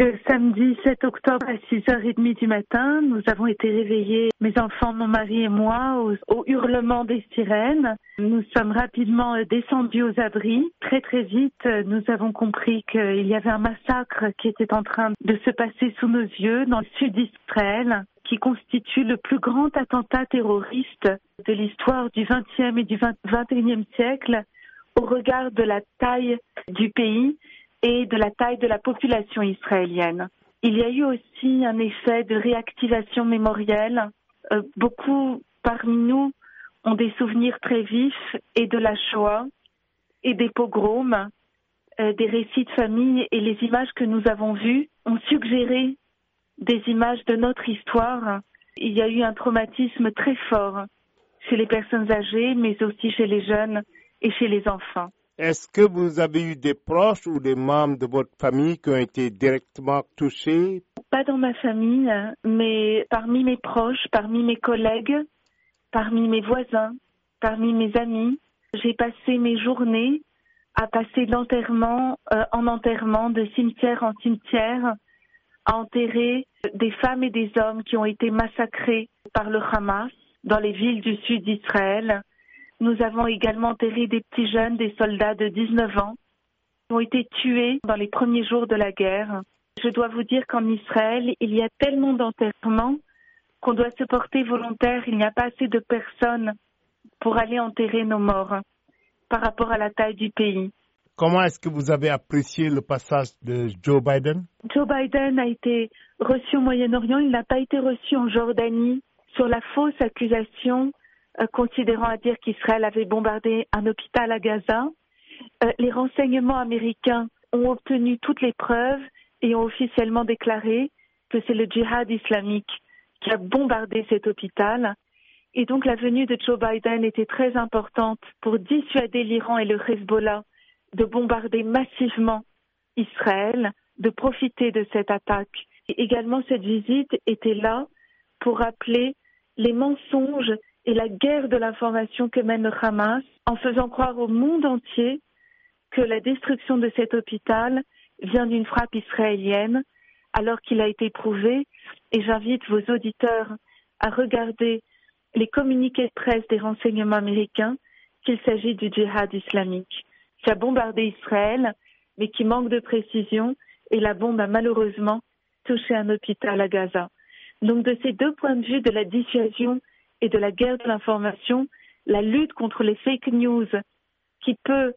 Le samedi 7 octobre à 6h30 du matin, nous avons été réveillés, mes enfants, mon mari et moi, au, hurlement des sirènes. Nous sommes rapidement euh, descendus aux abris. Très très vite, euh, nous avons compris qu'il y avait un massacre qui était en train de se passer sous nos yeux dans le sud d'Israël, qui constitue le plus grand attentat terroriste de l'histoire du XXe et du XXIe siècle au regard de la taille du pays et de la taille de la population israélienne. Il y a eu aussi un effet de réactivation mémorielle. Euh, beaucoup parmi nous ont des souvenirs très vifs et de la Shoah et des pogroms, euh, des récits de famille et les images que nous avons vues ont suggéré des images de notre histoire. Il y a eu un traumatisme très fort chez les personnes âgées, mais aussi chez les jeunes et chez les enfants. Est-ce que vous avez eu des proches ou des membres de votre famille qui ont été directement touchés? Pas dans ma famille, mais parmi mes proches, parmi mes collègues, parmi mes voisins, parmi mes amis. J'ai passé mes journées à passer d'enterrement euh, en enterrement, de cimetière en cimetière, à enterrer des femmes et des hommes qui ont été massacrés par le Hamas dans les villes du sud d'Israël. Nous avons également enterré des petits jeunes, des soldats de 19 ans, qui ont été tués dans les premiers jours de la guerre. Je dois vous dire qu'en Israël, il y a tellement d'enterrements qu'on doit se porter volontaire. Il n'y a pas assez de personnes pour aller enterrer nos morts par rapport à la taille du pays. Comment est-ce que vous avez apprécié le passage de Joe Biden? Joe Biden a été reçu au Moyen-Orient, il n'a pas été reçu en Jordanie sur la fausse accusation euh, considérant à dire qu'Israël avait bombardé un hôpital à Gaza. Euh, les renseignements américains ont obtenu toutes les preuves et ont officiellement déclaré que c'est le djihad islamique qui a bombardé cet hôpital. Et donc la venue de Joe Biden était très importante pour dissuader l'Iran et le Hezbollah de bombarder massivement Israël, de profiter de cette attaque. Et également cette visite était là pour rappeler les mensonges et la guerre de l'information que mène le Hamas en faisant croire au monde entier que la destruction de cet hôpital vient d'une frappe israélienne alors qu'il a été prouvé et j'invite vos auditeurs à regarder les communiqués de presse des renseignements américains qu'il s'agit du djihad islamique qui a bombardé Israël mais qui manque de précision et la bombe a malheureusement touché un hôpital à Gaza. Donc de ces deux points de vue de la dissuasion et de la guerre de l'information, la lutte contre les fake news qui peut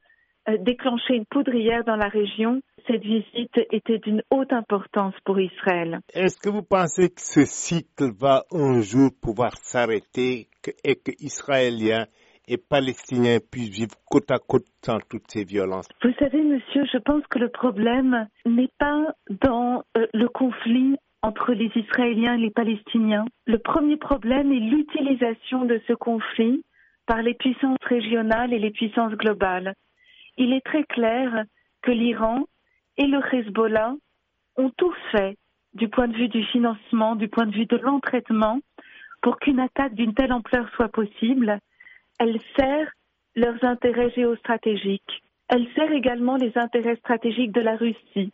euh, déclencher une poudrière dans la région, cette visite était d'une haute importance pour Israël. Est-ce que vous pensez que ce cycle va un jour pouvoir s'arrêter et que Israéliens et Palestiniens puissent vivre côte à côte sans toutes ces violences? Vous savez, monsieur, je pense que le problème n'est pas dans euh, le conflit entre les Israéliens et les Palestiniens. Le premier problème est l'utilisation de ce conflit par les puissances régionales et les puissances globales. Il est très clair que l'Iran et le Hezbollah ont tout fait du point de vue du financement, du point de vue de l'entraînement, pour qu'une attaque d'une telle ampleur soit possible. Elle sert leurs intérêts géostratégiques. Elle sert également les intérêts stratégiques de la Russie.